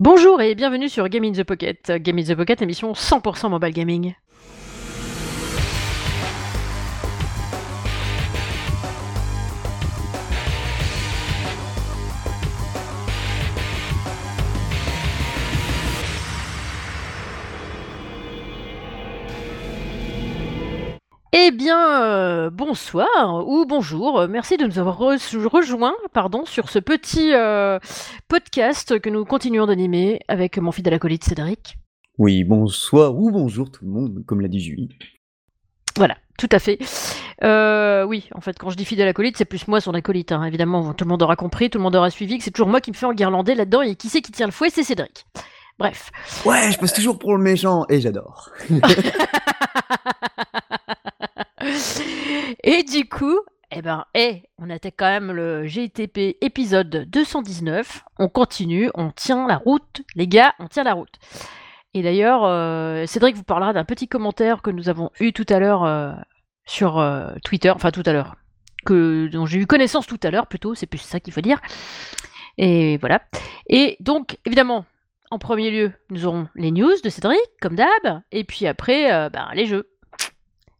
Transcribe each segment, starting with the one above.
Bonjour et bienvenue sur Game in the Pocket. Game in the Pocket, émission 100% mobile gaming. Eh bien, euh, bonsoir ou bonjour. Merci de nous avoir re- rejoints pardon, sur ce petit euh, podcast que nous continuons d'animer avec mon fidèle acolyte Cédric. Oui, bonsoir ou bonjour tout le monde, comme l'a dit Julie. Voilà, tout à fait. Euh, oui, en fait, quand je dis fidèle acolyte, c'est plus moi son acolyte. hein. Évidemment, tout le monde aura compris, tout le monde aura suivi que c'est toujours moi qui me fais enguirlander là-dedans et qui c'est qui tient le fouet, c'est Cédric. Bref. Ouais, je passe toujours pour le méchant et j'adore. Et du coup, eh ben, eh, on attaque quand même le GTP épisode 219. On continue, on tient la route, les gars, on tient la route. Et d'ailleurs, euh, Cédric vous parlera d'un petit commentaire que nous avons eu tout à l'heure euh, sur euh, Twitter, enfin tout à l'heure, que dont j'ai eu connaissance tout à l'heure plutôt, c'est plus ça qu'il faut dire. Et voilà. Et donc, évidemment, en premier lieu, nous aurons les news de Cédric, comme d'hab, et puis après, ben, les jeux.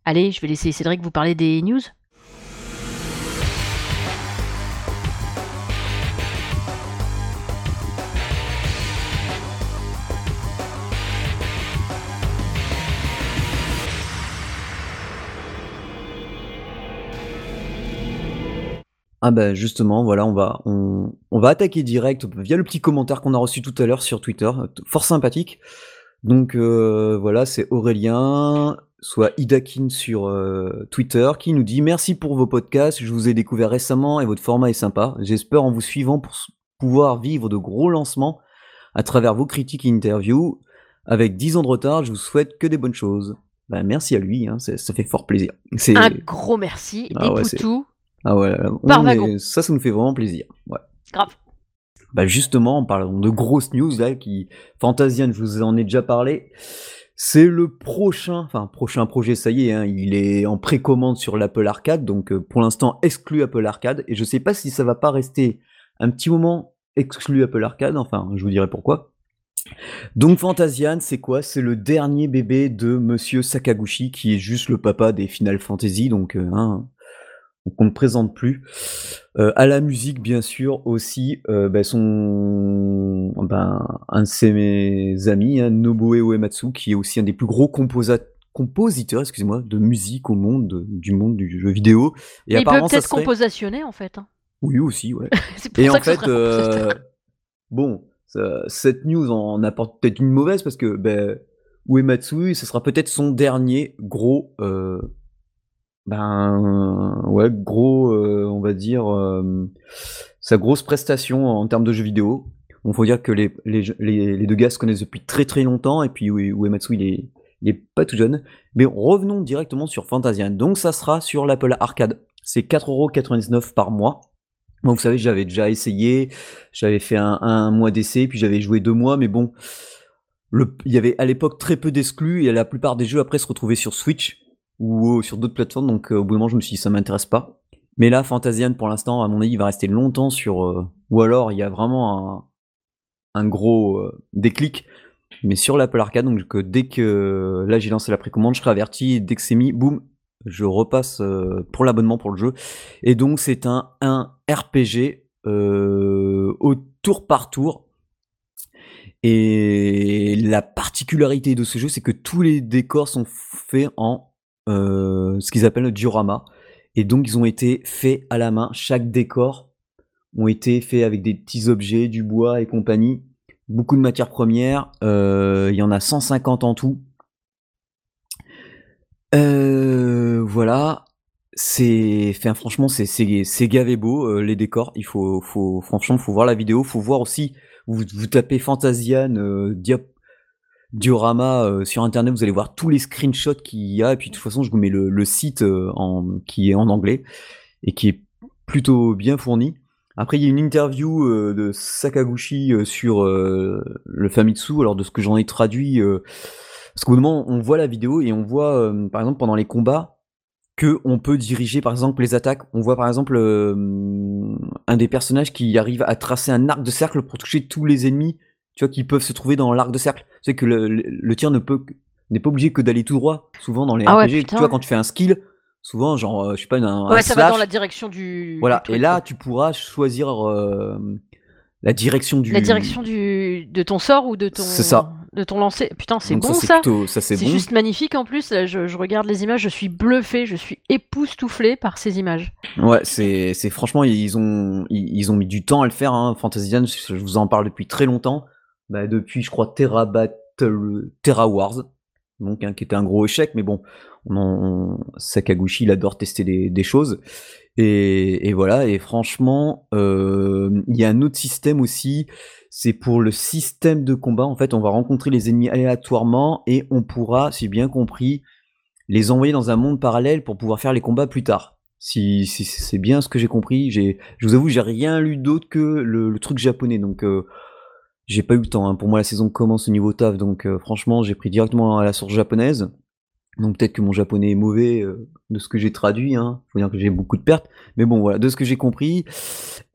Allez, je vais laisser Cédric vous parler des news. Ah bah justement, voilà, on va, attaquer direct via le petit commentaire qu'on a reçu tout à l'heure sur Twitter, fort sympathique. Donc euh, voilà, c'est Aurélien, soit Idakin sur euh, Twitter, qui nous dit merci pour vos podcasts, je vous ai découvert récemment et votre format est sympa. J'espère en vous suivant pour pouvoir vivre de gros lancements à travers vos critiques et interviews. Avec 10 ans de retard, je vous souhaite que des bonnes choses. Bah, merci à lui, hein, ça fait fort plaisir. Un gros merci, Ah des ouais, c'est- poutous, ah ouais, on est- ça, ça nous fait vraiment plaisir. Ouais. grave. Bah justement, en parlant de grosses news là, qui Fantasian, je vous en ai déjà parlé. C'est le prochain, enfin prochain projet, ça y est, hein, il est en précommande sur l'Apple Arcade, donc euh, pour l'instant exclu Apple Arcade, et je sais pas si ça va pas rester un petit moment exclu Apple Arcade, enfin je vous dirai pourquoi. Donc Fantasian, c'est quoi? C'est le dernier bébé de Monsieur Sakaguchi, qui est juste le papa des Final Fantasy, donc euh, hein, donc on ne présente plus. Euh, à la musique, bien sûr, aussi, euh, bah, son, ben, un de ses mes amis, hein, Nobuo Uematsu, qui est aussi un des plus gros compositeurs, excusez-moi, de musique au monde, de- du monde du jeu vidéo. Et Mais il peut peut-être serait... en fait. hein. Oui, aussi, ouais. C'est pour Et ça en que fait, euh, bon, ça- cette news en apporte peut-être une mauvaise parce que ben, Uematsu, ce sera peut-être son dernier gros, euh, ben, ouais, gros, euh, on va dire, euh, sa grosse prestation en termes de jeux vidéo. Il faut dire que les, deux gars se connaissent depuis très très longtemps et puis Ue- Uematsu, il est, il est pas tout jeune. Mais revenons directement sur Fantasian. Donc ça sera sur l'Apple Arcade. C'est 4,99€ par mois. Moi, vous savez, j'avais déjà essayé, j'avais fait un, mois d'essai, puis j'avais joué deux mois, mais bon, il y avait à l'époque très peu d'exclus, et la plupart des jeux après se retrouvaient sur Switch ou euh, sur d'autres plateformes, donc euh, au bout d'un moment, je me suis dit, ça m'intéresse pas. Mais là, Fantasian, pour l'instant, à mon avis, il va rester longtemps sur... euh, ou alors, il y a vraiment un, gros déclic, mais sur l'Apple Arcade, donc dès que là, j'ai lancé la précommande, je serai averti, dès que c'est mis, boum, je repasse pour l'abonnement pour le jeu. Et donc c'est un, un RPG au tour par tour. Et la particularité de ce jeu, c'est que tous les décors sont faits en ce qu'ils appellent le diorama. Et donc ils ont été faits à la main. Chaque décor ont été faits avec des petits objets, du bois et compagnie. Beaucoup de matières premières. Euh, Il y en a 150 en tout. Euh, voilà. C'est, franchement, c'est, c'est, gavé beau, euh, les décors. Il faut, faut, franchement, faut voir la vidéo. Faut voir aussi, vous, tapez Fantasian, euh, diorama euh, sur internet, vous allez voir tous les screenshots qu'il y a. Et puis, de toute façon, je vous mets le, le site euh, en, qui est en anglais et qui est plutôt bien fourni. Après, il y a une interview euh, de Sakaguchi euh, sur euh, le Famitsu. Alors, de ce que j'en ai traduit, euh, parce qu'au moment, on voit la vidéo et on voit, par exemple, pendant les combats, que on peut diriger, par exemple, les attaques. On voit, par exemple, un des personnages qui arrive à tracer un arc de cercle pour toucher tous les ennemis. tu vois, qui peuvent se trouver dans l'arc de cercle. C'est que le, le, tir ne peut n'est pas obligé que d'aller tout droit. Souvent dans les Ah ouais, RPG, tu putain. vois, quand tu fais un skill, souvent, genre, euh, je sais pas, un, un Ouais, ça va dans la direction du. voilà. du truc, Et là, quoi. tu pourras choisir euh, la direction du. La direction du de ton sort ou de ton. C'est ça. De ton lancer. Putain, c'est bon ça, plutôt, ça c'est bon. juste magnifique en plus. Là, Je, je regarde les images, je suis bluffé, je suis époustouflé par ces images. Ouais, c'est, c'est franchement, ils ont, ils, ils ont mis du temps à le faire. Hein. Fantasyland, je je vous en parle depuis très longtemps. Bah, depuis, je crois, Terra Battle, Terra Wars, donc hein, qui était un gros échec. Mais bon, Sakaguchi, il adore tester des, choses. Et, voilà. Et franchement, euh, il y a un autre système aussi. C'est pour le système de combat. En fait, on va rencontrer les ennemis aléatoirement et on pourra, si bien compris, les envoyer dans un monde parallèle pour pouvoir faire les combats plus tard. Si, c'est bien ce que j'ai compris, je vous avoue, j'ai rien lu d'autre que le, le truc japonais, donc euh, j'ai pas eu le temps. hein. Pour moi, la saison commence au niveau taf, donc euh, franchement, j'ai pris directement à la source japonaise. Donc peut-être que mon japonais est mauvais euh, de ce que j'ai traduit, hein. Faut dire que j'ai beaucoup de pertes, mais bon voilà, de ce que j'ai compris.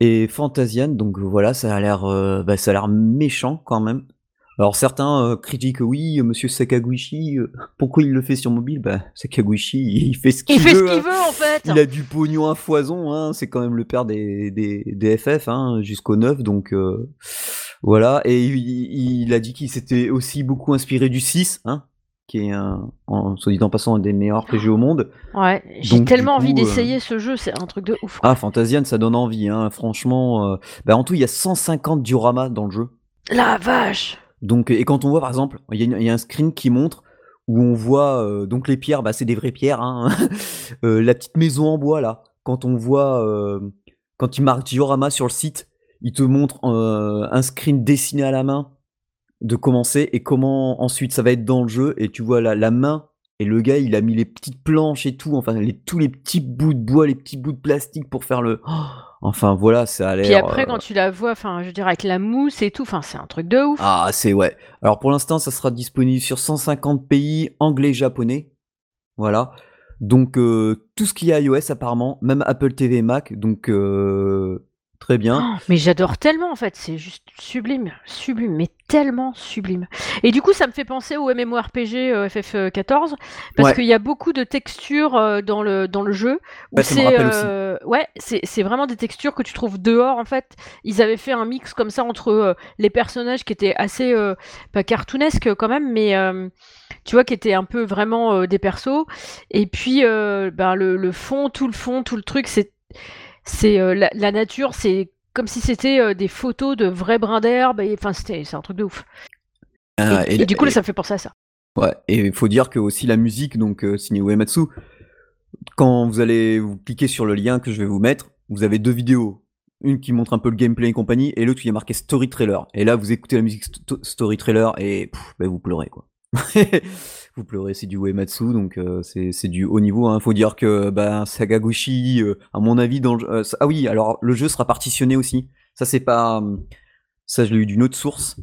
Et Fantasian, donc voilà, ça a l'air, euh, bah, ça a l'air méchant quand même. Alors certains euh, critiquent oui, Monsieur Sakaguchi, euh, pourquoi il le fait sur mobile? Bah Sakaguchi, il fait ce qu'il Il fait ce veut. qu'il hein. veut en fait. Il a du pognon à foison, hein. c'est quand même le père des, des, des FF hein, jusqu'au 9, donc euh, voilà. Et il, a dit qu'il s'était aussi beaucoup inspiré du 6, hein, qui est un, en, soit dit en passant un des meilleurs RPG au monde. Ouais, j'ai tellement envie euh, d'essayer ce jeu, c'est un truc de ouf. quoi. Ah, Fantasian, ça donne envie, hein, franchement. euh, bah, en tout, il y a 150 dioramas dans le jeu. La vache. Donc, et quand on voit par exemple, il y, a y un screen qui montre où on voit euh, donc les pierres, bah, c'est des vraies pierres. Hein. Euh, la petite maison en bois là, quand on voit, euh, quand il marque diorama sur le site, il te montre euh, un screen dessiné à la main de commencer et comment ensuite ça va être dans le jeu. Et tu vois la, la main et le gars, il a mis les petites planches et tout, enfin les, tous les petits bouts de bois, les petits bouts de plastique pour faire le. Oh enfin voilà, ça a l'air. Puis après, euh, quand tu la vois, enfin, je dire, avec la mousse et tout, enfin, c'est un truc de ouf. Ah, c'est ouais. Alors pour l'instant, ça sera disponible sur 150 pays anglais, japonais. Voilà. Donc euh, tout ce qui est iOS apparemment, même Apple TV et Mac. Donc euh, très bien. Oh, mais j'adore tellement en fait, c'est juste sublime, sublime, mais tellement sublime. Et du coup, ça me fait penser au MMORPG euh, FF14 parce Ouais. qu'il y a beaucoup de textures euh, dans le dans le jeu. Où me c'est euh, ouais, c'est c'est vraiment des textures que tu trouves dehors en fait. Ils avaient fait un mix comme ça entre euh, les personnages qui étaient assez euh, pas cartoonesques quand même, mais tu vois qui étaient un peu vraiment des persos. Et puis ben, le, le fond, tout le fond, tout le truc, c'est c'est euh, la, la nature, c'est comme si c'était euh, des photos de vrais brins d'herbe. et Enfin, c'était c'est un truc de ouf. Ah, et, et du coup, là, ça me fait penser à ça. Ouais, et il faut dire que aussi la musique, donc euh, signé Uematsu, quand vous allez vous cliquer sur le lien que je vais vous mettre, vous avez deux vidéos. Une qui montre un peu le gameplay et compagnie, et l'autre qui est marqué Story Trailer. Et là, vous écoutez la musique sto- Story Trailer et pff, bah, vous pleurez quoi. vous pleurez, c'est du Uematsu, donc euh, c'est du haut niveau. Hein. Faut dire que bah, Sagaguchi, euh, à mon avis, dans le euh, ah oui, alors le jeu sera partitionné aussi. Ça c'est pas, euh, ça je l'ai eu d'une autre source.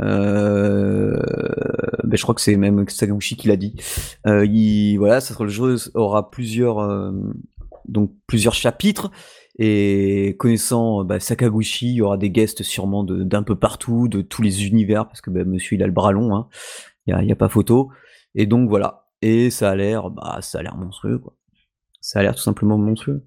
Euh, ben, je crois que c'est même Sagaguchi qui l'a dit. Euh, il, voilà, ça sera le jeu aura plusieurs donc plusieurs chapitres et connaissant bah, Sakaguchi, il y aura des guests sûrement d'un peu partout, de tous les univers parce que bah, Monsieur il a le bras long, hein. il y a, il y a pas photo. Et donc voilà. Et ça a l'air, bah ça a l'air monstrueux. Ça a l'air tout simplement monstrueux.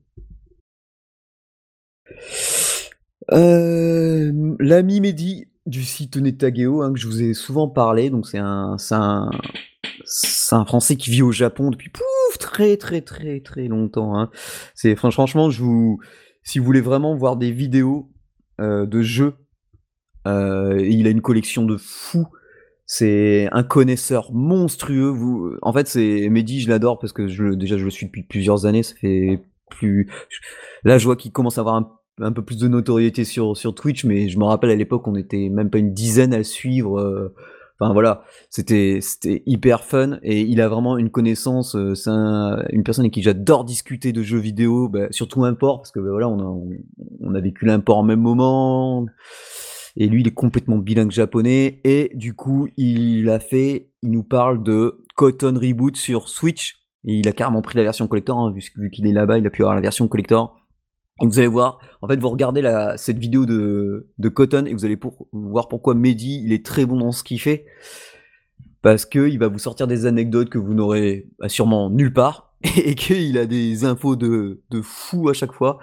Euh, L'ami Mehdi du site Netageo, hein, que je vous ai souvent parlé, c'est un, un, Français qui vit au Japon depuis pouf, très très très très longtemps. Hein. C'est fran- franchement, je vous, si vous voulez vraiment voir des vidéos euh, de jeux, euh, il a une collection de fous. C'est un connaisseur monstrueux. Vous, en fait, c'est Mehdi, je l'adore parce que je, déjà je le suis depuis plusieurs années. Ça fait plus. Là, je vois qu'il commence à avoir un, peu plus de notoriété sur sur Twitch, mais je me rappelle à l'époque, on était même pas une dizaine à le suivre. euh, Enfin voilà, c'était c'était hyper fun et il a vraiment une connaissance. euh, C'est un- une personne avec qui j'adore discuter de jeux vidéo, bah, surtout import parce que bah, voilà, on a on, a vécu l'import en même moment. Et lui, il est complètement bilingue japonais. Et du coup, il a fait, il nous parle de Cotton Reboot sur Switch. Et il a carrément pris la version collector, hein, vu, qu'il est là-bas, il a pu avoir la version collector. vous allez voir, en fait, vous regardez cette vidéo de, Cotton et vous allez voir pourquoi Mehdi, il est très bon dans ce qu'il fait. Parce qu'il va vous sortir des anecdotes que vous n'aurez bah, sûrement nulle part et qu'il a des infos de, de fou à chaque fois.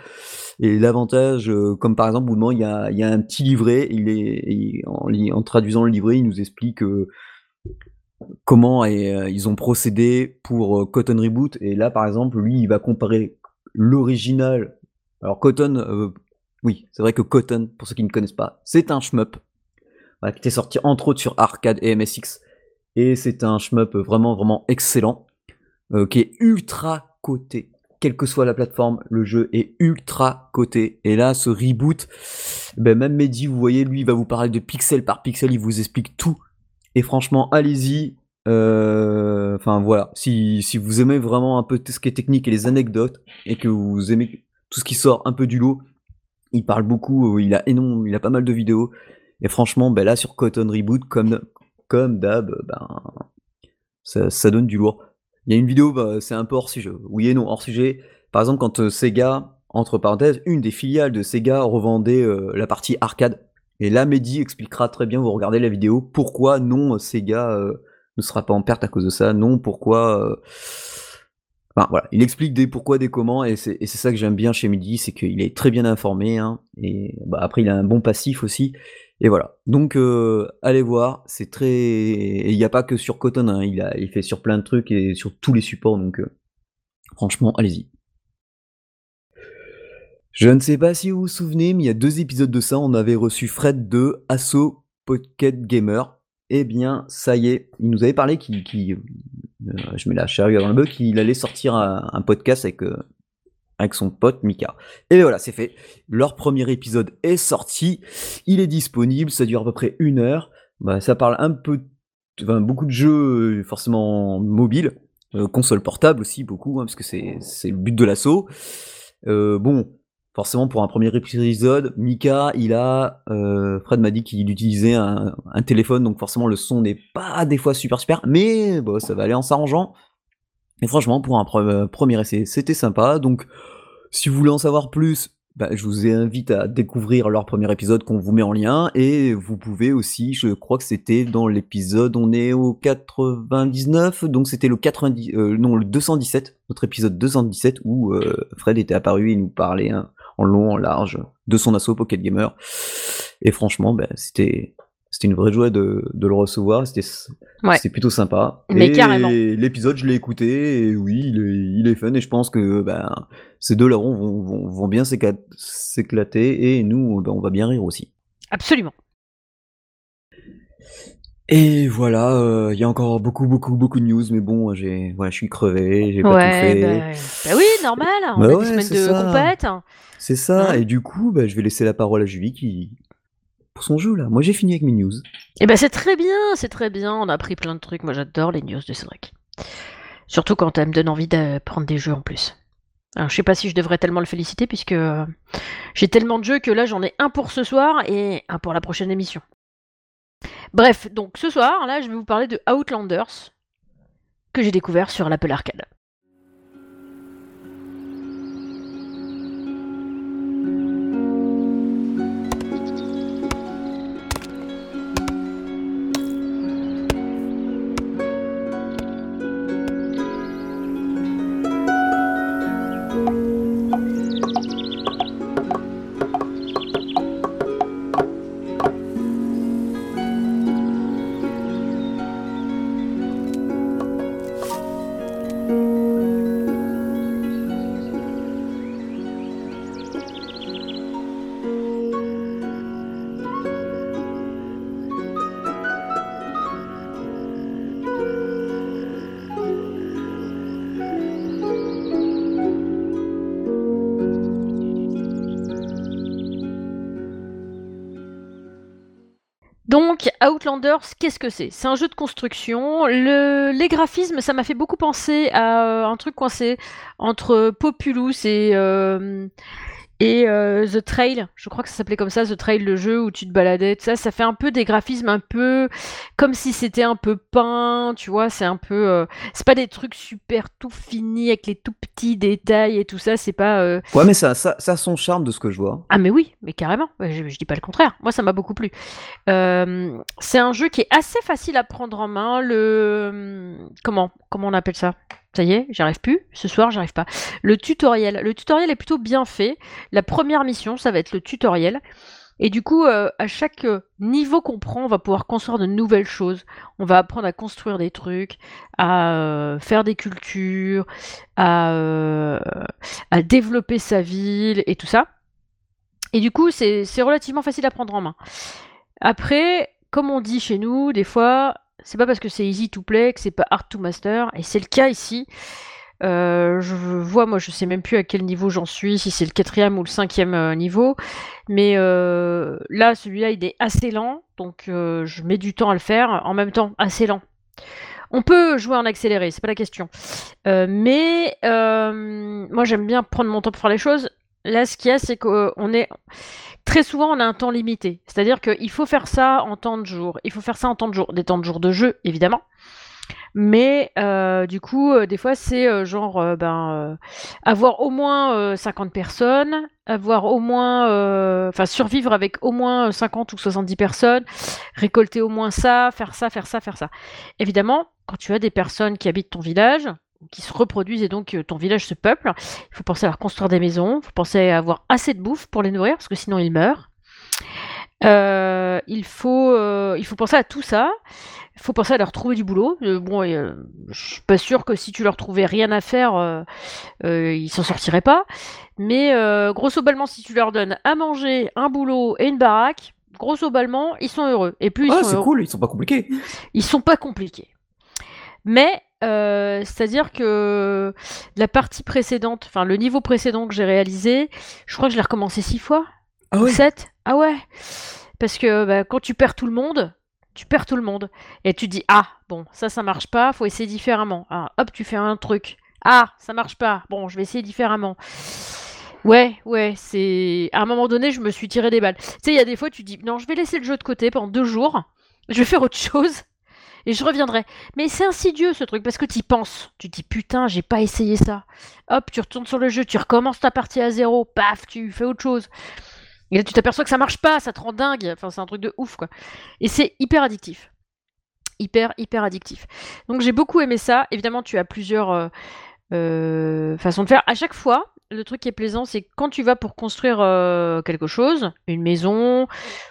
Et l'avantage, euh, comme par exemple, vous il y a, il y a un petit livret, il est, en, en, traduisant le livret, il nous explique euh, comment euh, ils ont procédé pour Cotton Reboot. Et là, par exemple, lui, il va comparer l'original alors Cotton, oui, c'est vrai que Cotton, pour ceux qui ne connaissent pas, c'est un shmup qui était sorti entre autres sur arcade et MSX. Et c'est un shmup vraiment vraiment excellent, euh, qui est ultra coté. Quelle que soit la plateforme, le jeu est ultra coté. Et là, ce reboot, ben même Mehdi, vous voyez, lui, il va vous parler de pixel par pixel, il vous explique tout. Et franchement, allez-y. Euh, enfin voilà, si, vous aimez vraiment un peu ce qui est technique et les anecdotes, et que vous aimez tout ce qui sort un peu du lot. Il parle beaucoup, euh, il a énorme, il a pas mal de vidéos. Et franchement, ben là sur Cotton Reboot, comme, comme d'hab, ben, ça, donne du lourd. Il y a une vidéo, bah, c'est un peu hors sujet. Oui et non, hors sujet. Par exemple, quand euh, Sega, entre parenthèses, une des filiales de Sega revendait euh, la partie arcade. Et là, Mehdi expliquera très bien, vous regardez la vidéo, pourquoi non, Sega ne sera pas en perte à cause de ça. Non, pourquoi voilà, il explique des pourquoi, des comment, et c'est ça que j'aime bien chez Midi, c'est qu'il est très bien informé, hein, et bah, après il a un bon passif aussi, et voilà. Donc euh, allez voir, c'est très, il n'y a pas que sur Cotton, hein, il, a, fait sur plein de trucs et sur tous les supports, donc euh, franchement, allez-y. Je ne sais pas si vous vous souvenez, mais il y a deux épisodes de ça, on avait reçu Fred de Asso Pocket Gamer. Eh bien, ça y est, il nous avait parlé qu'il euh, je mets la charrue avant le bœuf, qu'il allait sortir un, podcast avec, avec son pote Mika. Et voilà, c'est fait. Leur premier épisode est sorti. Il est disponible. Ça dure à peu près une heure. Bah, ça parle un peu, enfin, beaucoup de jeux, forcément mobiles. Euh, console portable aussi, beaucoup, hein, parce que c'est le but de l'assaut. bon, forcément pour un premier épisode, Mika, il a, euh, Fred m'a dit qu'il utilisait un, téléphone, donc forcément le son n'est pas des fois super super, mais bon, ça va aller en s'arrangeant. Et franchement, pour un premier essai, c'était sympa. Donc, si vous voulez en savoir plus, bah, je vous invite à découvrir leur premier épisode qu'on vous met en lien. Et vous pouvez aussi, je crois que c'était dans l'épisode, on est au 99, donc c'était le 90, euh, non, le 217, notre épisode 217 où euh, Fred était apparu et nous parlait hein, en long, en large, de son assaut Pocket Gamer. Et franchement, ben, c'était c'était une vraie joie de, le recevoir. C'était plutôt sympa. Mais carrément. L'épisode, je l'ai écouté et oui, il est, il est, fun et je pense que ben, ces deux larrons vont, vont, vont bien s'éclater et nous, ben, on va bien rire aussi. Absolument. Et voilà, euh, il y a encore beaucoup, beaucoup, beaucoup de news, mais bon, j'ai, voilà, je suis crevé, j'ai pas tout fait. Bah, bah oui, normal, on bah a des semaines de compète. C'est ça, et du coup, bah, je vais laisser la parole à Julie qui, son jeu là. Moi, j'ai fini avec mes news. Et ben c'est très bien, c'est très bien. On a appris plein de trucs. Moi, j'adore les news de Cédric. Surtout quand elle me donne envie de prendre des jeux en plus. Alors, je sais pas si je devrais tellement le féliciter puisque euh, j'ai tellement de jeux que là, j'en ai un pour ce soir et un pour la prochaine émission. Bref, donc ce soir, là, je vais vous parler de Outlanders, que j'ai découvert sur l'Apple Arcade. Outlanders, qu'est-ce que c'est? C'est un jeu de construction. Les graphismes, ça m'a fait beaucoup penser à euh, un truc coincé entre Populous et, euh, Et euh, The Trail, je crois que ça s'appelait comme ça, The Trail, le jeu où tu te baladais, tout ça, ça fait un peu des graphismes un peu comme si c'était un peu peint, tu vois, c'est un peu... euh, c'est pas des trucs super tout finis avec les tout petits détails et tout ça, c'est pas... euh, Ouais, mais ça, ça, ça a son charme de ce que je vois. Ah mais oui, mais carrément, je, je dis pas le contraire, moi ça m'a beaucoup plu. Euh, c'est un jeu qui est assez facile à prendre en main, le... Comment Comment on appelle ça? Ça y est, j'y arrive plus, ce soir j'arrive pas. Le tutoriel, le tutoriel est plutôt bien fait, la première mission ça va être le tutoriel, et du coup euh, à chaque euh, niveau qu'on prend on va pouvoir construire de nouvelles choses, on va apprendre à construire des trucs, à euh, faire des cultures, à, développer sa ville et tout ça. Et du coup, c'est relativement facile à prendre en main. Après, comme on dit chez nous, des fois, c'est pas parce que c'est easy to play que c'est pas hard to master, et c'est le cas ici. Euh, je vois, moi, je sais même plus à quel niveau j'en suis, si c'est le quatrième ou le cinquième euh, niveau, mais euh, là, celui-là, il est assez lent, donc je mets du temps à le faire. En même temps, assez lent. On peut jouer en accéléré, c'est pas la question. Mais moi, j'aime bien prendre mon temps pour faire les choses. Là, ce qu'il y a, c'est qu'on est très souvent, on a un temps limité. C'est-à-dire qu'il faut faire ça en temps de jour. Il faut faire ça en temps de jour. Des temps de jour de jeu, évidemment. Mais euh, du coup, euh, des fois, c'est euh, genre ben, avoir au moins euh, 50 personnes, avoir au moins, enfin survivre avec au moins 50 ou 70 personnes, récolter au moins ça, faire ça, faire ça, faire ça. Évidemment, quand tu as des personnes qui habitent ton village, qui se reproduisent et donc euh, ton village se peuple, il faut penser à leur construire des maisons, il faut penser à avoir assez de bouffe pour les nourrir parce que sinon ils meurent. Euh, il, faut, euh, il faut penser à tout ça. Il faut penser à leur trouver du boulot. Euh, bon, je suis pas sûre que si tu leur trouvais rien à faire, ils s'en sortiraient pas. Mais grosso ballement, si tu leur donnes à manger, un boulot et une baraque, grosso ballement, ils sont heureux. Et plus ils Ah, sont c'est cool, ils sont pas compliqués. ils sont pas compliqués. Mais euh, c'est-à-dire que la partie précédente, enfin le niveau précédent que j'ai réalisé, je crois que je l'ai recommencé six fois. Ah sept Ah ouais Parce que bah, quand tu perds tout le monde, tu perds tout le monde. Et tu te dis, ah, bon, ça, ça marche pas, faut essayer différemment. Ah, hop, tu fais un truc. Ah, ça marche pas. Bon, je vais essayer différemment. Ouais, ouais, c'est. À un moment donné, je me suis tiré des balles. Tu sais, il y a des fois, tu dis, non, je vais laisser le jeu de côté pendant deux jours, je vais faire autre chose, et je reviendrai. Mais c'est insidieux ce truc, parce que tu penses. Tu dis, putain, j'ai pas essayé ça. Hop, tu retournes sur le jeu, tu recommences ta partie à zéro, paf, tu fais autre chose. Et là, tu t'aperçois que ça marche pas, ça te rend dingue. Enfin, c'est un truc de ouf, quoi. Et c'est hyper addictif. Hyper, hyper addictif. Donc, j'ai beaucoup aimé ça. Évidemment, tu as plusieurs euh, euh, façons de faire. À chaque fois, le truc qui est plaisant, c'est quand tu vas pour construire euh, quelque chose, une maison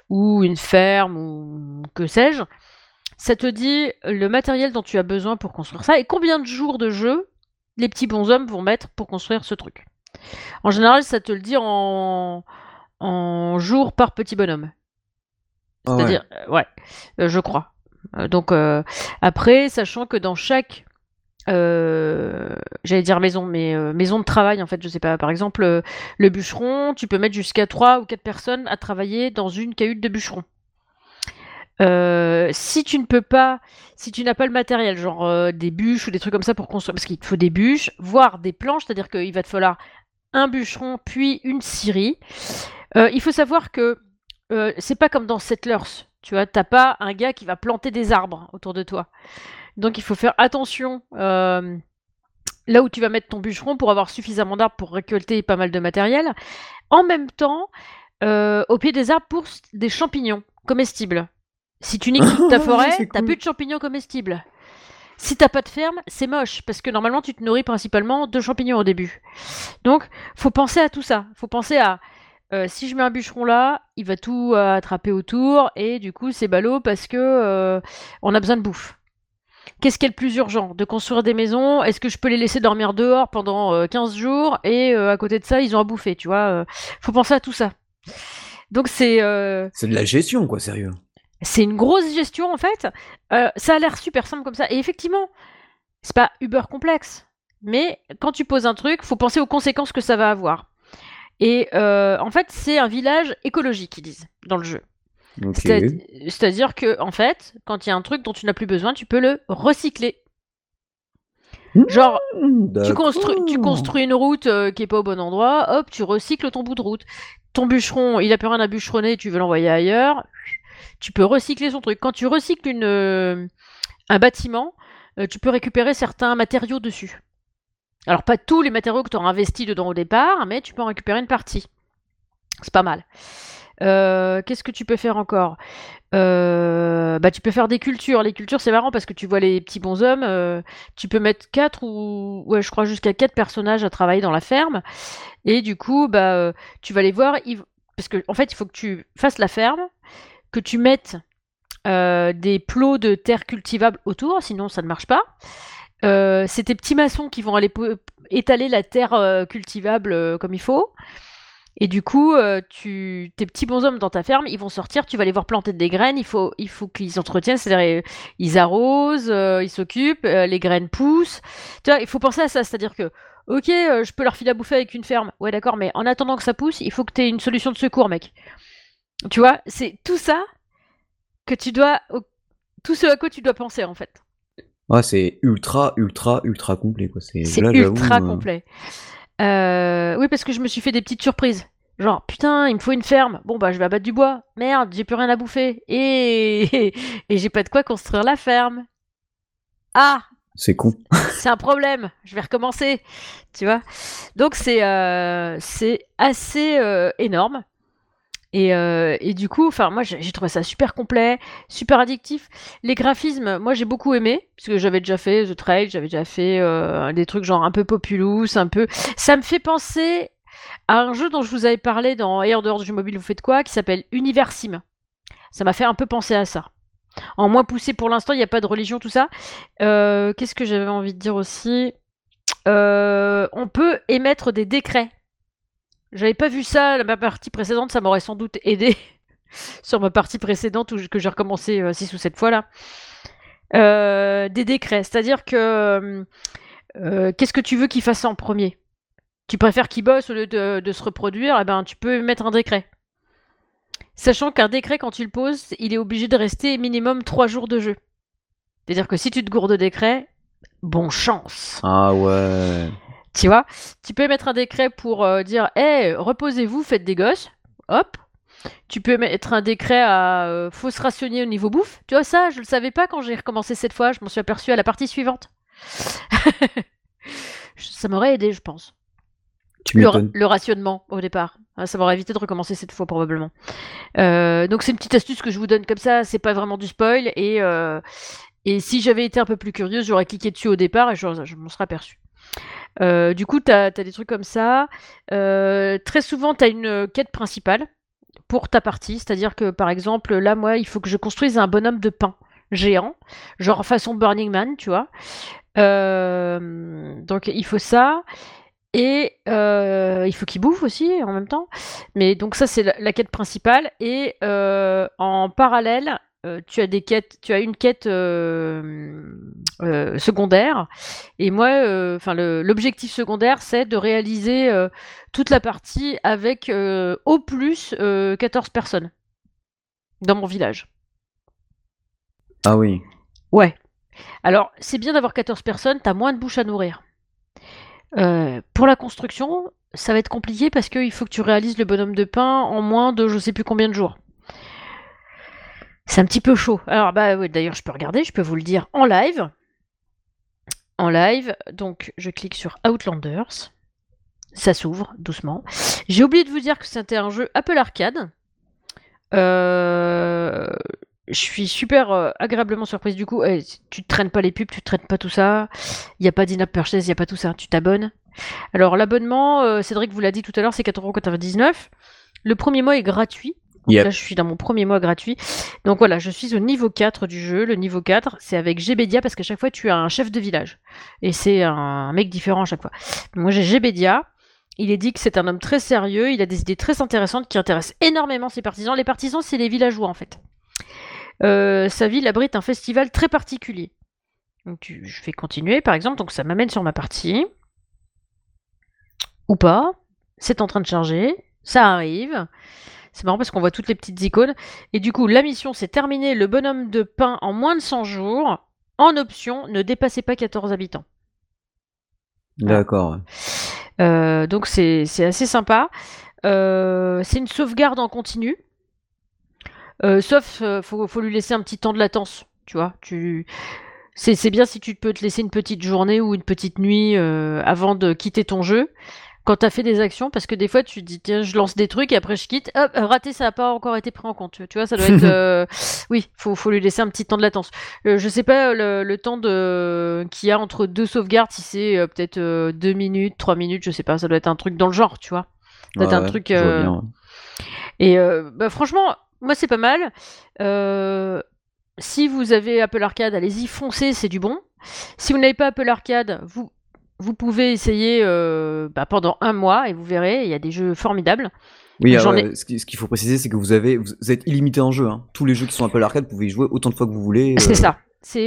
ou une ferme ou que sais-je, ça te dit le matériel dont tu as besoin pour construire ça et combien de jours de jeu les petits bonshommes vont mettre pour construire ce truc? En général, ça te le dit en, en jours par petit bonhomme. Ah ouais. C'est-à-dire, euh, ouais, euh, je crois. Euh, donc euh, après, sachant que dans chaque, euh, j'allais dire maison, mais euh, maison de travail, en fait, je sais pas. Par exemple, le bûcheron, tu peux mettre jusqu'à 3 ou 4 personnes à travailler dans une cahute de bûcheron. Euh, si tu ne peux pas, si tu n'as pas le matériel, genre euh, des bûches ou des trucs comme ça pour construire, parce qu'il te faut des bûches, voire des planches, c'est-à-dire qu'il va te falloir un bûcheron puis une scierie. Euh, il faut savoir que c'est pas comme dans Settlers, tu vois, t'as pas un gars qui va planter des arbres autour de toi. Donc il faut faire attention là où tu vas mettre ton bûcheron pour avoir suffisamment d'arbres pour récolter pas mal de matériel. En même temps, au pied des arbres pour des champignons comestibles. Si tu niques toute ta forêt, C'est t'as cool. plus de champignons comestibles. Si t'as pas de ferme, c'est moche parce que normalement tu te nourris principalement de champignons au début. Donc, faut penser à tout ça. Faut penser à euh, si je mets un bûcheron là, il va tout euh, attraper autour et du coup c'est ballot parce que euh, on a besoin de bouffe. Qu'est-ce qui est le plus urgent? De construire des maisons? Est-ce que je peux les laisser dormir dehors pendant euh, 15 jours? Et euh, à côté de ça ils ont à bouffer, tu vois euh, Faut penser à tout ça. Donc c'est euh, C'est de la gestion, quoi, sérieux. C'est une grosse gestion en fait. Euh, ça a l'air super simple comme ça. Et effectivement, c'est pas uber complexe. Mais quand tu poses un truc, faut penser aux conséquences que ça va avoir. Et euh, en fait, c'est un village écologique, ils disent, dans le jeu. C'est-à-dire que, en fait, quand il y a un truc dont tu n'as plus besoin, tu peux le recycler. Genre, tu construis, tu construis une route euh, qui est pas au bon endroit, hop, tu recycles ton bout de route. Ton bûcheron, il a plus rien à bûcheronner, tu veux l'envoyer ailleurs, tu peux recycler son truc. Quand tu recycles euh, un bâtiment, euh, tu peux récupérer certains matériaux dessus. Alors pas tous les matériaux que tu auras investis dedans au départ, mais tu peux en récupérer une partie. C'est pas mal. Euh, Qu'est-ce que tu peux faire encore? Bah tu peux faire des cultures. Les cultures c'est marrant parce que tu vois les petits bonshommes. tu peux mettre quatre ou ouais je crois jusqu'à quatre personnages à travailler dans la ferme. Et du coup bah tu vas les voir. Parce que en fait il faut que tu fasses la ferme, que tu mettes euh, des plots de terre cultivable autour, sinon ça ne marche pas. Euh, c'est tes petits maçons qui vont aller étaler la terre euh, cultivable comme il faut. Et du coup, tes petits bonshommes dans ta ferme, ils vont sortir, tu vas les voir planter des graines, il faut, il faut qu'ils entretiennent, c'est-à-dire ils arrosent, ils s'occupent, les graines poussent. Tu il faut penser à ça, c'est-à-dire que, ok, je peux leur filer à bouffer avec une ferme, ouais d'accord, mais en attendant que ça pousse, il faut que tu aies une solution de secours, mec. Tu vois, c'est tout ça que tu dois, tout ce à quoi tu dois penser en fait. Ouais, c'est ultra, ultra, ultra complet, quoi. C'est ultra euh, complet. Euh, oui, parce que je me suis fait des petites surprises. Genre, putain, il me faut une ferme. Bon, bah, je vais abattre du bois. Merde, j'ai plus rien à bouffer. Et, et j'ai pas de quoi construire la ferme. Ah, C'est con. c'est un problème. Je vais recommencer. Tu vois? Donc, c'est euh, c'est assez euh, énorme. Et, euh, et du coup, enfin, moi, j'ai trouvé ça super complet, super addictif. Les graphismes, moi, j'ai beaucoup aimé, parce que j'avais déjà fait The Trail, j'avais déjà fait euh, des trucs genre un peu populous, un peu. Ça me fait penser à un jeu dont je vous avais parlé dans en dehors du mobile, vous faites quoi qui s'appelle Univers Sim. Ça m'a fait un peu penser à ça. En moins poussé pour l'instant, il n'y a pas de religion, tout ça. Euh, Qu'est-ce que j'avais envie de dire aussi? On peut émettre des décrets. J'avais pas vu ça, ma partie précédente, ça m'aurait sans doute aidé sur ma partie précédente où, que j'ai recommencé 6 ou 7 fois là. Euh, des décrets, c'est-à-dire que euh, qu'est-ce que tu veux qu'il fasse en premier? Tu préfères qu'il bosse au lieu de, de se reproduire Eh ben, tu peux mettre un décret. Sachant qu'un décret, quand tu le poses, il est obligé de rester minimum 3 jours de jeu. C'est-à-dire que si tu te gourdes de décret, bon chance. Ah ouais. Tu vois Tu peux mettre un décret pour euh, dire Hé, reposez-vous, faites des gosses. Hop. Tu peux mettre un décret à euh, faut se rationner au niveau bouffe. Tu vois, ça, je le savais pas quand j'ai recommencé cette fois. Je m'en suis aperçu à la partie suivante. ça m'aurait aidé, je pense. Tu Le, m'étonnes. le rationnement au départ. Ah, Ça m'aurait évité de recommencer cette fois probablement. Euh, donc c'est une petite astuce que je vous donne comme ça. C'est pas vraiment du spoil et euh, et si j'avais été un peu plus curieuse, j'aurais cliqué dessus au départ et je, je m'en serais aperçu. Euh, du coup, tu as, des trucs comme ça. Euh, très souvent, tu as une quête principale pour ta partie. C'est-à-dire que, par exemple, là, moi, il faut que je construise un bonhomme de pain géant, genre façon Burning Man, tu vois. Euh, donc, il faut ça. Et il faut qu'il bouffe aussi en même temps. Mais donc, ça, c'est la, quête principale. Et en parallèle, euh, tu as des quêtes, tu as une quête euh, euh, secondaire. Et moi, enfin, l'objectif secondaire, c'est de réaliser toute la partie avec au plus 14 personnes dans mon village. Ah oui. Ouais. Alors, c'est bien d'avoir 14 personnes, t'as moins de bouches à nourrir. Pour la construction, ça va être compliqué parce qu'il faut que tu réalises le bonhomme de pain en moins de je sais plus combien de jours. C'est un petit peu chaud. Alors, bah oui, d'ailleurs, je peux regarder, je peux vous le dire en live. En live, donc je clique sur Outlanders. Ça s'ouvre doucement. J'ai oublié de vous dire que c'était un jeu Apple Arcade. Euh, je suis super euh, agréablement surprise du coup. Eh, tu te traînes pas les pubs, tu te traînes pas tout ça. Il n'y a pas d'in-app purchase, il n'y a pas tout ça. Tu t'abonnes. Alors l'abonnement, euh, Cédric vous l'a dit tout à l'heure, c'est 4,99€. Le premier mois est gratuit. Donc Yep. là, je suis dans mon premier mois gratuit. Donc voilà, je suis au niveau 4 du jeu. Le niveau 4, c'est avec Gbedia parce qu'à chaque fois, tu as un chef de village. Et c'est un mec différent à chaque fois. Moi, j'ai Gbedia. Il est dit que c'est un homme très sérieux. Il a des idées très intéressantes qui intéressent énormément ses partisans. Les partisans, c'est les villageois en fait. Euh, sa ville abrite un festival très particulier. Donc tu- je vais continuer par exemple. Donc ça m'amène sur ma partie. Ou pas. C'est en train de charger. Ça arrive. C'est marrant parce qu'on voit toutes les petites icônes. Et du coup, la mission, c'est terminer le bonhomme de pain en moins de 100 jours. En option, ne dépassez pas 14 habitants. D'accord. Euh, donc c'est assez sympa. Euh, c'est une sauvegarde en continu. Euh, sauf, faut, faut lui laisser un petit temps de latence. Tu vois, tu... c'est bien si tu peux te laisser une petite journée ou une petite nuit avant de quitter ton jeu quand tu as fait des actions, parce que des fois tu te dis tiens je lance des trucs et après je quitte, hop raté ça n'a pas encore été pris en compte. Tu vois ça doit être euh, oui faut faut lui laisser un petit temps de latence. Euh, je sais pas le, temps de qu'il y a entre deux sauvegardes si c'est euh, peut-être deux minutes, trois minutes, je sais pas ça doit être un truc dans le genre tu vois. Ça doit être un truc. Et bah, franchement moi c'est pas mal. si vous avez Apple Arcade allez-y foncez c'est du bon. Si vous n'avez pas Apple Arcade, vous vous pouvez essayer euh, bah, pendant un mois et vous verrez, il y a des jeux formidables. Oui, euh, ce qu'il faut préciser, c'est que vous avez, vous êtes illimité en jeu. Hein. Tous les jeux qui sont Apple Arcade, vous pouvez y jouer autant de fois que vous voulez. C'est euh. ça.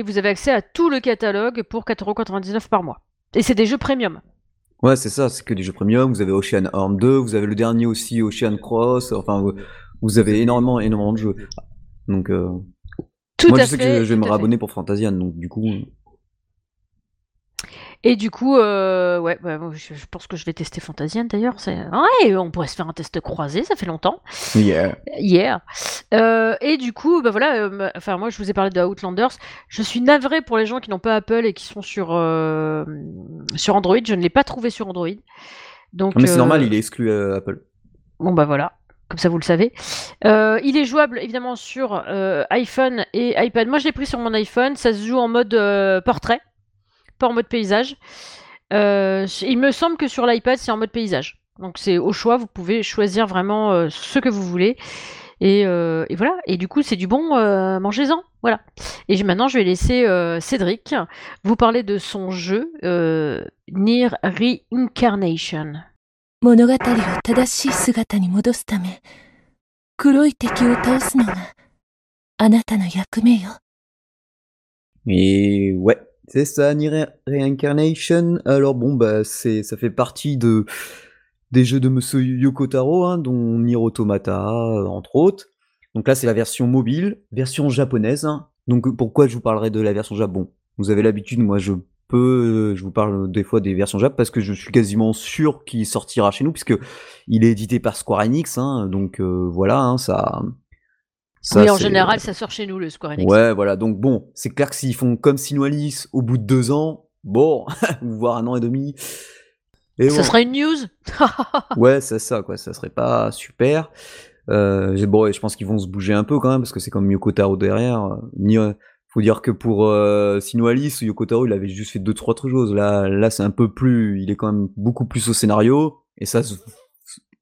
Vous avez accès à tout le catalogue pour 4,99€ par mois. Et c'est des jeux premium. Ouais, c'est ça. C'est que des jeux premium. Vous avez Ocean Horn 2, vous avez le dernier aussi, Ocean Cross. Enfin, vous, avez énormément, énormément de jeux. Donc, tout moi, je sais que je, vais me rabonner pour Fantasian. Donc, du coup. Et du coup, euh, ouais, je, pense que je vais tester Fantasian d'ailleurs. Ouais, on pourrait se faire un test croisé, ça fait longtemps. Yeah. Yeah. Euh, et du coup, bah voilà, euh, enfin moi je vous ai parlé de Outlanders. Je suis navré pour les gens qui n'ont pas Apple et qui sont sur, sur Android. Je ne l'ai pas trouvé sur Android. Donc, ah, mais c'est normal, il est exclu Apple. Bon bah voilà, comme ça vous le savez. il est jouable évidemment sur iPhone et iPad. Moi je l'ai pris sur mon iPhone, ça se joue en mode portrait pas en mode paysage. Euh, il me semble que sur l'iPad, c'est en mode paysage. Donc c'est au choix, vous pouvez choisir vraiment euh, ce que vous voulez. Euh, et, voilà. Et du coup, c'est du bon, mangez-en. Voilà. Et maintenant, je vais laisser Cédric vous parler de son jeu Nier Reincarnation. 物語を正しい姿に戻すため、黒い敵を倒すのがあなたの役目よ。Et ouais, c'est ça, Nier Reincarnation. Alors bon, bah ça fait partie de des jeux de Monsieur Yoko Taro, hein, dont Nier Automata, euh, entre autres. Donc là, c'est la version mobile, version japonaise. Hein. Donc pourquoi je vous parlerai de la version Japon Vous avez l'habitude, moi je peux, je vous parle des fois des versions Jap parce que je suis quasiment sûr qu'il sortira chez nous puisque il est édité par Square Enix. Hein, donc euh, voilà, ça, oui, en général, ça sort chez nous, le Square Enix. Ouais, voilà. Donc bon, c'est clair que s'ils font comme Sinoalis au bout de deux ans, bon, voire un an et demi. Et ça serait une news? Ouais, c'est ça, quoi. Ça serait pas super. Euh, bon, je pense qu'ils vont se bouger un peu quand même, parce que c'est comme Yoko Taro derrière. Ni, faut dire que pour euh, Sinoalis, Yoko Taro, il avait juste fait deux, trois autres choses. Là, là c'est un peu plus. Il est quand même beaucoup plus au scénario, et ça,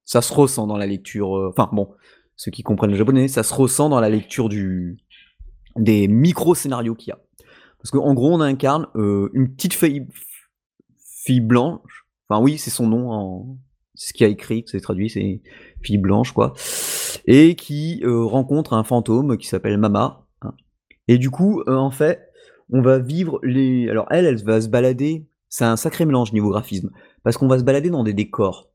ça se ressent dans la lecture. Euh, enfin, bon, ceux qui comprennent le japonais, ça se ressent dans la lecture du, des micro-scénarios qu'il y a. Parce qu'en gros, on incarne euh, une petite fille, fille blanche. Enfin, oui, c'est son nom, en... c'est ce qui a écrit, c'est traduit, c'est fille blanche, quoi. Et qui euh, rencontre un fantôme qui s'appelle Mama. Hein. Et du coup, euh, en fait, on va vivre les. Alors, elle, elle va se balader. C'est un sacré mélange niveau graphisme. Parce qu'on va se balader dans des décors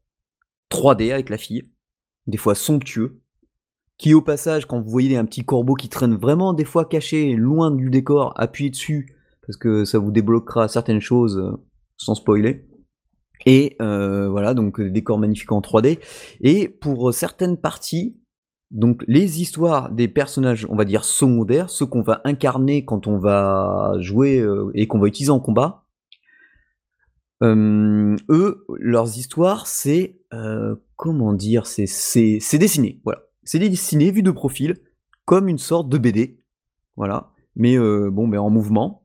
3D avec la fille, des fois somptueux qui au passage, quand vous voyez un petit corbeau qui traîne vraiment des fois caché loin du décor, appuyez dessus, parce que ça vous débloquera certaines choses euh, sans spoiler. Et euh, voilà, donc des décors magnifiques en 3D. Et pour certaines parties, donc les histoires des personnages, on va dire secondaires, ceux qu'on va incarner quand on va jouer euh, et qu'on va utiliser en combat, eux, leurs histoires, c'est comment dire, c'est dessiné, voilà c'est dessiné vu de profil comme une sorte de BD, voilà, mais euh, bon, mais en mouvement,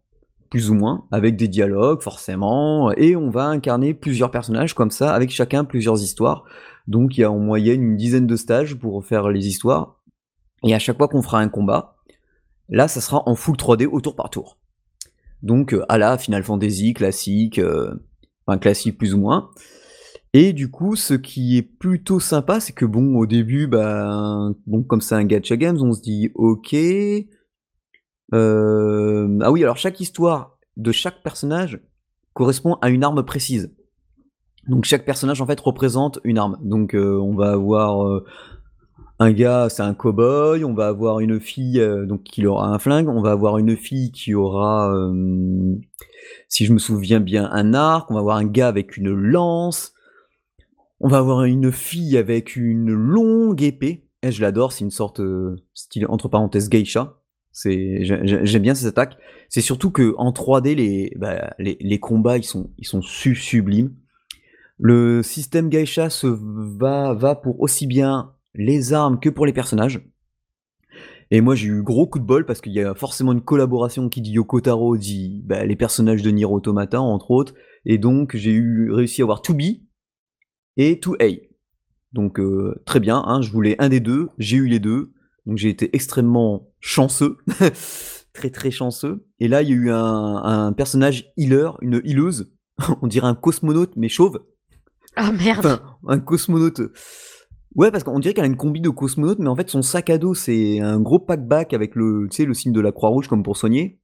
plus ou moins, avec des dialogues forcément, et on va incarner plusieurs personnages comme ça, avec chacun plusieurs histoires. Donc il y a en moyenne une dizaine de stages pour faire les histoires, et à chaque fois qu'on fera un combat, là, ça sera en full 3D au tour par tour. Donc euh, à la Final Fantasy classique, euh, enfin classique plus ou moins. Et du coup, ce qui est plutôt sympa, c'est que bon, au début, ben, bon, comme c'est un gacha games, on se dit ok. Euh, ah oui, alors chaque histoire de chaque personnage correspond à une arme précise. Donc chaque personnage en fait représente une arme. Donc euh, on va avoir euh, un gars, c'est un cow-boy, on va avoir une fille donc qui aura un flingue, on va avoir une fille qui aura, si je me souviens bien, un arc, on va avoir un gars avec une lance, on va avoir une fille avec une longue épée. Et je l'adore, c'est une sorte euh, style entre parenthèses geisha. J'aime bien ces attaques. C'est surtout que en 3D les, bah, les, combats ils sont sublimes. Le système geisha se va va pour aussi bien les armes que pour les personnages. Et moi j'ai eu gros coup de bol parce qu'il y a forcément une collaboration qui dit Yoko Taro dit bah, les personnages de Nier Automata entre autres. Et donc j'ai eu réussi à avoir 2B et 2A. Donc euh, très bien, hein, je voulais un des deux, j'ai eu les deux. Donc j'ai été extrêmement chanceux. très très chanceux. Et là il y a eu un, un personnage healer, une healeuse. On dirait un cosmonaute mais chauve. Ah merde. Enfin, un cosmonaute Ouais, parce qu'on dirait qu'elle a une combi de cosmonaute, mais en fait, son sac à dos, c'est un gros pack-back avec le, le signe de la Croix-Rouge comme pour soigner.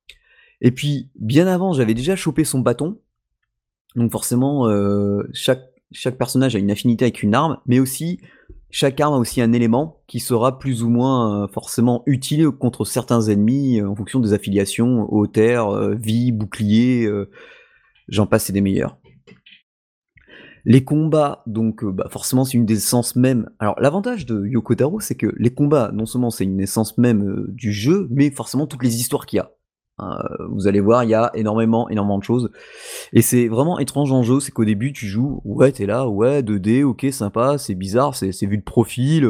Et puis, bien avant, j'avais déjà chopé son bâton. Donc forcément, euh, chaque, chaque personnage a une affinité avec une arme, mais aussi, chaque arme a aussi un élément qui sera plus ou moins euh, forcément utile contre certains ennemis euh, en fonction des affiliations, hauteur, vie, bouclier, j'en passe, c'est des meilleurs. Les combats, donc euh, bah, forcément c'est une des essences même. Alors l'avantage de Yoko Taro, c'est que les combats, non seulement c'est une essence même euh, du jeu, mais forcément toutes les histoires qu'il y a. Euh, vous allez voir, il y a énormément, énormément de choses. Et c'est vraiment étrange en jeu, c'est qu'au début tu joues, ouais t'es là, ouais 2D, ok sympa, c'est bizarre, c'est vu de profil.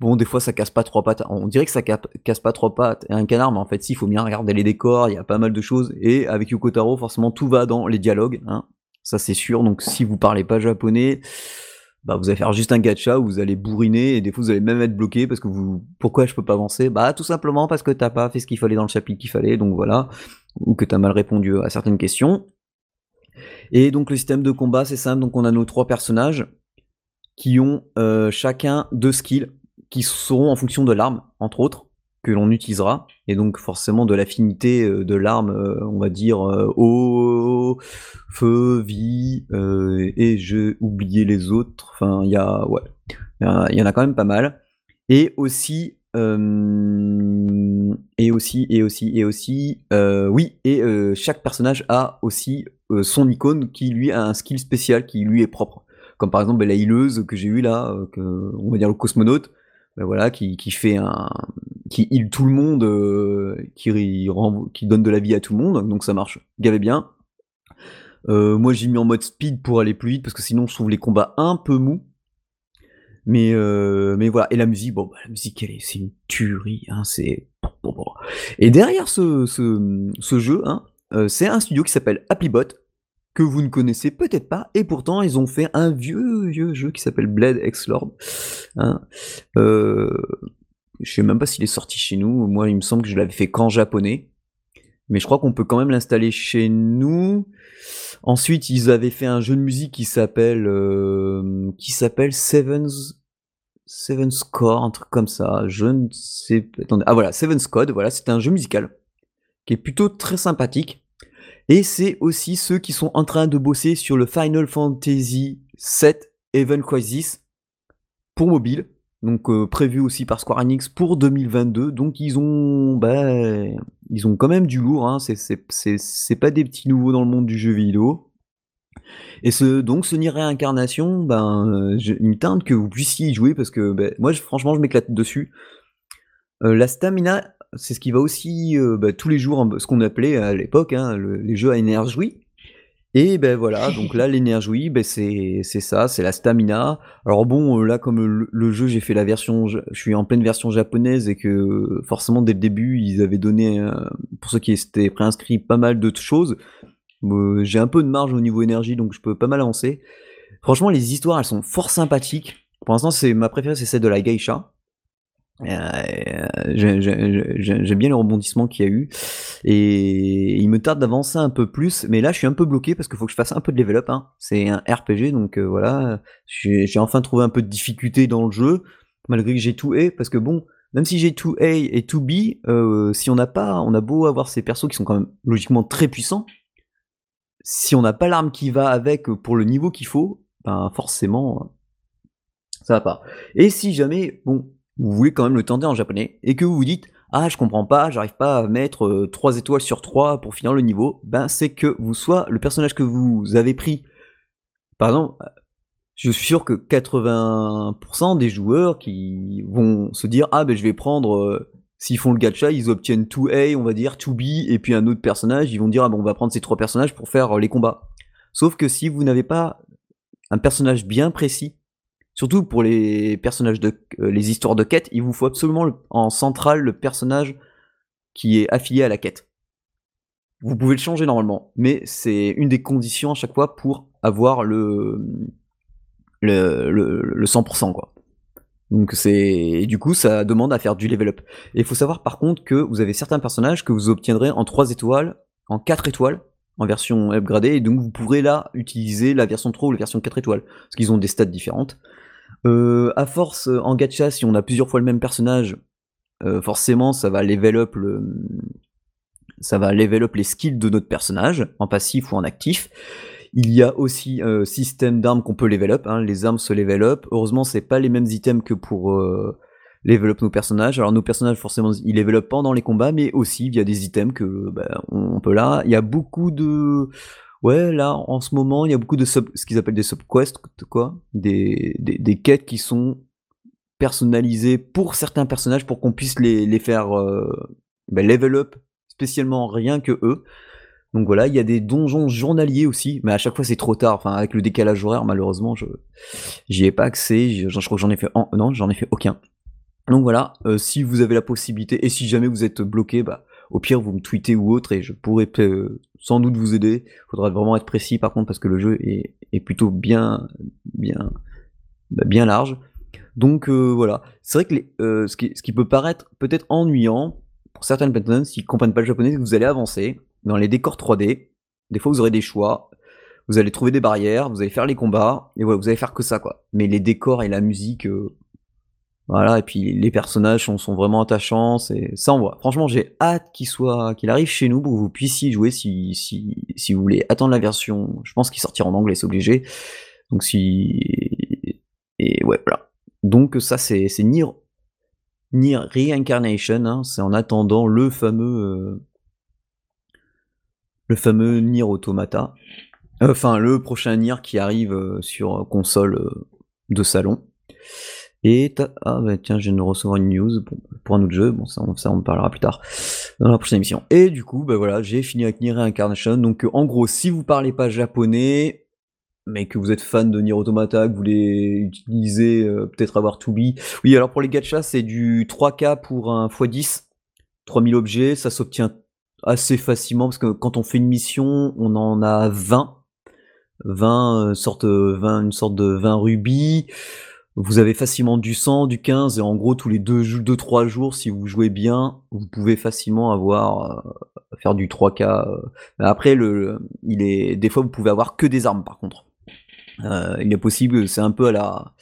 Bon, des fois ça casse pas trois pattes. On dirait que ça casse pas trois pattes et un canard, mais en fait si, il faut bien regarder les décors, il y a pas mal de choses. Et avec Yoko Taro, forcément tout va dans les dialogues. Hein ça c'est sûr. Donc si vous parlez pas japonais, bah vous allez faire juste un gacha où vous allez bourriner et des fois vous allez même être bloqué parce que vous pourquoi je peux pas avancer? Bah tout simplement parce que t'as pas fait ce qu'il fallait dans le chapitre qu'il fallait, donc voilà, ou que t'as mal répondu à certaines questions. Et donc le système de combat c'est simple, donc on a nos trois personnages qui ont euh, chacun deux skills qui seront en fonction de l'arme, entre autres que l'on utilisera, et donc forcément de l'affinité euh, de l'arme, euh, on va dire euh, eau, feu, vie, et j'ai oublié les autres. Enfin, il y a, ouais, il y en a quand même pas mal. Et aussi, et aussi, et aussi, et aussi, oui, et chaque personnage a aussi son icône qui lui a un skill spécial qui lui est propre. Comme par exemple la hileuse que j'ai eu là, que, on va dire le cosmonaute, ben voilà, qui, qui fait un, qui heal tout le monde, euh, qui, qui donne de la vie à tout le monde, donc ça marche gavé bien. Euh, moi j'ai mis en mode speed pour aller plus vite parce que sinon je trouve les combats un peu mous. Mais, euh, mais voilà, et la musique, bon, bah, la musique c'est une tuerie, hein, c'est. Et derrière ce, ce, jeu, hein, c'est un studio qui s'appelle Applybot, que vous ne connaissez peut-être pas, et pourtant ils ont fait un vieux, vieux jeu qui s'appelle Blade X Lord. Hein. Euh, je sais même pas s'il est sorti chez nous. Moi, il me semble que je l'avais fait qu'en japonais. Mais je crois qu'on peut quand même l'installer chez nous. Ensuite, ils avaient fait un jeu de musique qui s'appelle euh, qui s'appelle Seven's Seven's Score, un truc comme ça. Je ne sais. Attendez. Ah voilà, Seven's Code. Voilà, c'est un jeu musical qui est plutôt très sympathique. Et c'est aussi ceux qui sont en train de bosser sur le Final Fantasy VII Event Crisis pour mobile donc euh, prévu aussi par Square Enix pour 2022. Donc ils ont, bah, ils ont quand même du lourd. Hein. C'est pas des petits nouveaux dans le monde du jeu vidéo. Et ce, donc ce Nier Réincarnation, ben, je, il me tente que vous puissiez y jouer parce que ben, moi, franchement, je m'éclate dessus. Euh, la stamina, c'est ce qui va aussi euh, bah, tous les jours, ce qu'on appelait à l'époque hein, les jeux à énergie. Et ben voilà, donc là l'énergie, ben c'est c'est ça, c'est la stamina. Alors bon, là comme le, jeu, j'ai fait la version, je, suis en pleine version japonaise et que forcément dès le début ils avaient donné, euh, pour ceux qui étaient préinscrits, pas mal de choses. J'ai un peu de marge au niveau énergie, donc je peux pas mal avancer. Franchement, les histoires, elles sont fort sympathiques. Pour l'instant, c'est ma préférée, c'est celle de la geisha. Euh, J'aime bien le rebondissement qu'il y a eu. Et il me tarde d'avancer un peu plus, mais là je suis un peu bloqué parce qu'il faut que je fasse un peu de level up. Hein. C'est un RPG, donc euh, voilà. J'ai enfin trouvé un peu de difficulté dans le jeu, malgré que j'ai tout A, parce que bon, même si j'ai tout A et tout B, euh, si on n'a pas, on a beau avoir ces persos qui sont quand même logiquement très puissants, si on n'a pas l'arme qui va avec pour le niveau qu'il faut, ben forcément, ça va pas. Et si jamais, bon, vous voulez quand même le tenter en japonais, et que vous vous dites ah je comprends pas, j'arrive pas à mettre 3 étoiles sur 3 pour finir le niveau, ben c'est que vous soit le personnage que vous avez pris, par exemple, je suis sûr que 80% des joueurs qui vont se dire ah ben je vais prendre s'ils font le gacha, ils obtiennent 2A, on va dire, 2B, et puis un autre personnage, ils vont dire, ah bon, on va prendre ces trois personnages pour faire les combats. Sauf que si vous n'avez pas un personnage bien précis, surtout pour les personnages de, euh, les histoires de quête, il vous faut absolument en centrale le personnage qui est affilié à la quête. Vous pouvez le changer normalement, mais c'est une des conditions à chaque fois pour avoir le, le, le, le 100%, quoi. Donc c'est du coup ça demande à faire du level up. Et il faut savoir par contre que vous avez certains personnages que vous obtiendrez en 3 étoiles, en 4 étoiles en version upgradée et donc vous pourrez là utiliser la version 3 ou la version 4 étoiles parce qu'ils ont des stats différentes. Euh, à force en gacha si on a plusieurs fois le même personnage, euh, forcément ça va level up le ça va level up les skills de notre personnage en passif ou en actif. Il y a aussi un système d'armes qu'on peut level up. Hein. Les armes se level up. Heureusement, c'est pas les mêmes items que pour euh, level up nos personnages. Alors nos personnages, forcément, ils level up pendant les combats, mais aussi via des items que bah, on peut là. Il y a beaucoup de Ouais, là, en ce moment, il y a beaucoup de sub, ce qu'ils appellent des subquests, quoi, des, des, quêtes qui sont personnalisées pour certains personnages pour qu'on puisse les, les faire euh, bah, level up spécialement rien que eux. Donc voilà, il y a des donjons journaliers aussi, mais à chaque fois c'est trop tard. Enfin, avec le décalage horaire, malheureusement, je j'y ai pas accès. Je, crois que j'en ai fait un, non, j'en ai fait aucun. Donc voilà, euh, si vous avez la possibilité et si jamais vous êtes bloqué, bah au pire vous me tweetez ou autre et je pourrais euh, sans doute vous aider. Faudra vraiment être précis par contre parce que le jeu est, plutôt bien bien bah, bien large. Donc euh, voilà, c'est vrai que les, ce, qui, peut paraître peut-être ennuyant pour certaines personnes s'ils comprennent pas le japonais, vous allez avancer dans les décors 3D, des fois vous aurez des choix, vous allez trouver des barrières, vous allez faire les combats, et voilà, vous allez faire que ça, quoi. Mais les décors et la musique, euh, voilà, et puis les personnages sont, vraiment attachants, ça voit. Franchement, j'ai hâte qu'il soit, qu'il arrive chez nous pour que vous puissiez jouer si, si, si vous voulez attendre la version. Je pense qu'il sortira en anglais, c'est obligé. Donc si et ouais, voilà. Donc ça, c'est c'est Nier, Reincarnation. Hein, c'est en attendant le fameux euh, le fameux Nier Automata. Enfin, le prochain Nier qui arrive euh, sur console euh, de salon. Et ah bah tiens, je viens de recevoir une news pour, un autre jeu. Bon, ça, ça, on parlera plus tard dans la prochaine émission. Et du coup, bah voilà, j'ai fini avec Nier Reincarnation. Donc, en gros, si vous parlez pas japonais, mais que vous êtes fan de Nier Automata, que vous voulez utiliser, peut-être avoir 2B. Oui, alors pour les gachas, c'est du 3K pour un x10, 3000 objets, ça s'obtient assez facilement parce que quand on fait une mission, on en a 20. 20, sorte, 20 une sorte de 20 rubis. Vous avez facilement du 100, du 15, et en gros, tous les 2-3 jours, si vous jouez bien, vous pouvez facilement avoir, euh, faire du 3K. Euh. Après, le, il est, des fois, vous pouvez avoir que des armes, par contre. Euh, il est possible, c'est un peu à la,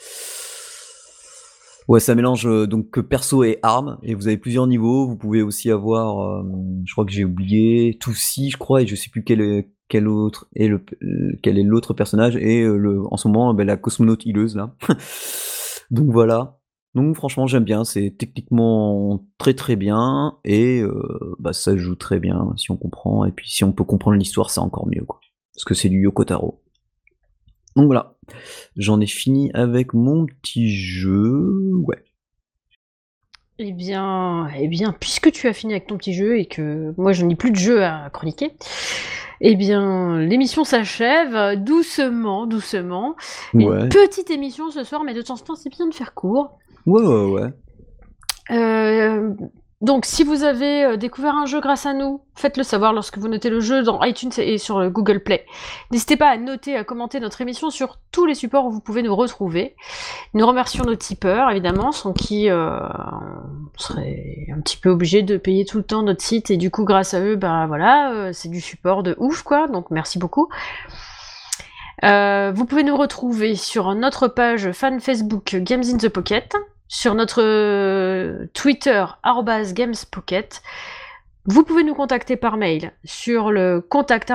Ouais, ça mélange euh, donc perso et armes, et vous avez plusieurs niveaux. Vous pouvez aussi avoir, euh, je crois que j'ai oublié, Toussi, je crois, et je sais plus quel, est, quel est l'autre personnage, et euh, le, en ce moment, ben, la cosmonaute hileuse là. donc voilà. Donc franchement, j'aime bien. C'est techniquement très très bien, et bah, ça joue très bien si on comprend, et puis si on peut comprendre l'histoire, c'est encore mieux, quoi. Parce que c'est du Yoko Taro. Donc voilà, j'en ai fini avec mon petit jeu. Ouais. Eh bien, eh bien, puisque tu as fini avec ton petit jeu et que moi je n'ai plus de jeu à chroniquer, eh bien, l'émission s'achève doucement, doucement. Une petite émission ce soir, mais de temps en temps, c'est bien de faire court. Ouais, ouais, ouais. Euh, donc, si vous avez euh, découvert un jeu grâce à nous, faites-le savoir lorsque vous notez le jeu dans iTunes et sur le Google Play. N'hésitez pas à noter, à commenter notre émission sur tous les supports où vous pouvez nous retrouver. Nous remercions nos tipeurs, évidemment, sans qui euh, on serait un petit peu obligé de payer tout le temps notre site, et du coup, grâce à eux, ben voilà, euh, c'est du support de ouf, quoi. Donc, merci beaucoup. vous pouvez nous retrouver sur notre page fan Facebook Games in the Pocket sur notre euh, Twitter, GamesPocket. Vous pouvez nous contacter par mail sur le contact.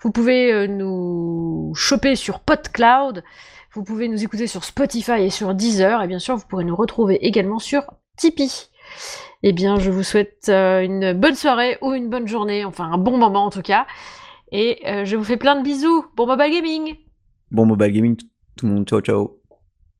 Vous pouvez euh, nous choper sur PodCloud. Vous pouvez nous écouter sur Spotify et sur Deezer. Et bien sûr, vous pourrez nous retrouver également sur Tipeee. Eh bien, je vous souhaite euh, une bonne soirée ou une bonne journée, enfin un bon moment en tout cas. Et je vous fais plein de bisous. Bon mobile gaming Bon mobile gaming, tout le monde, ciao ciao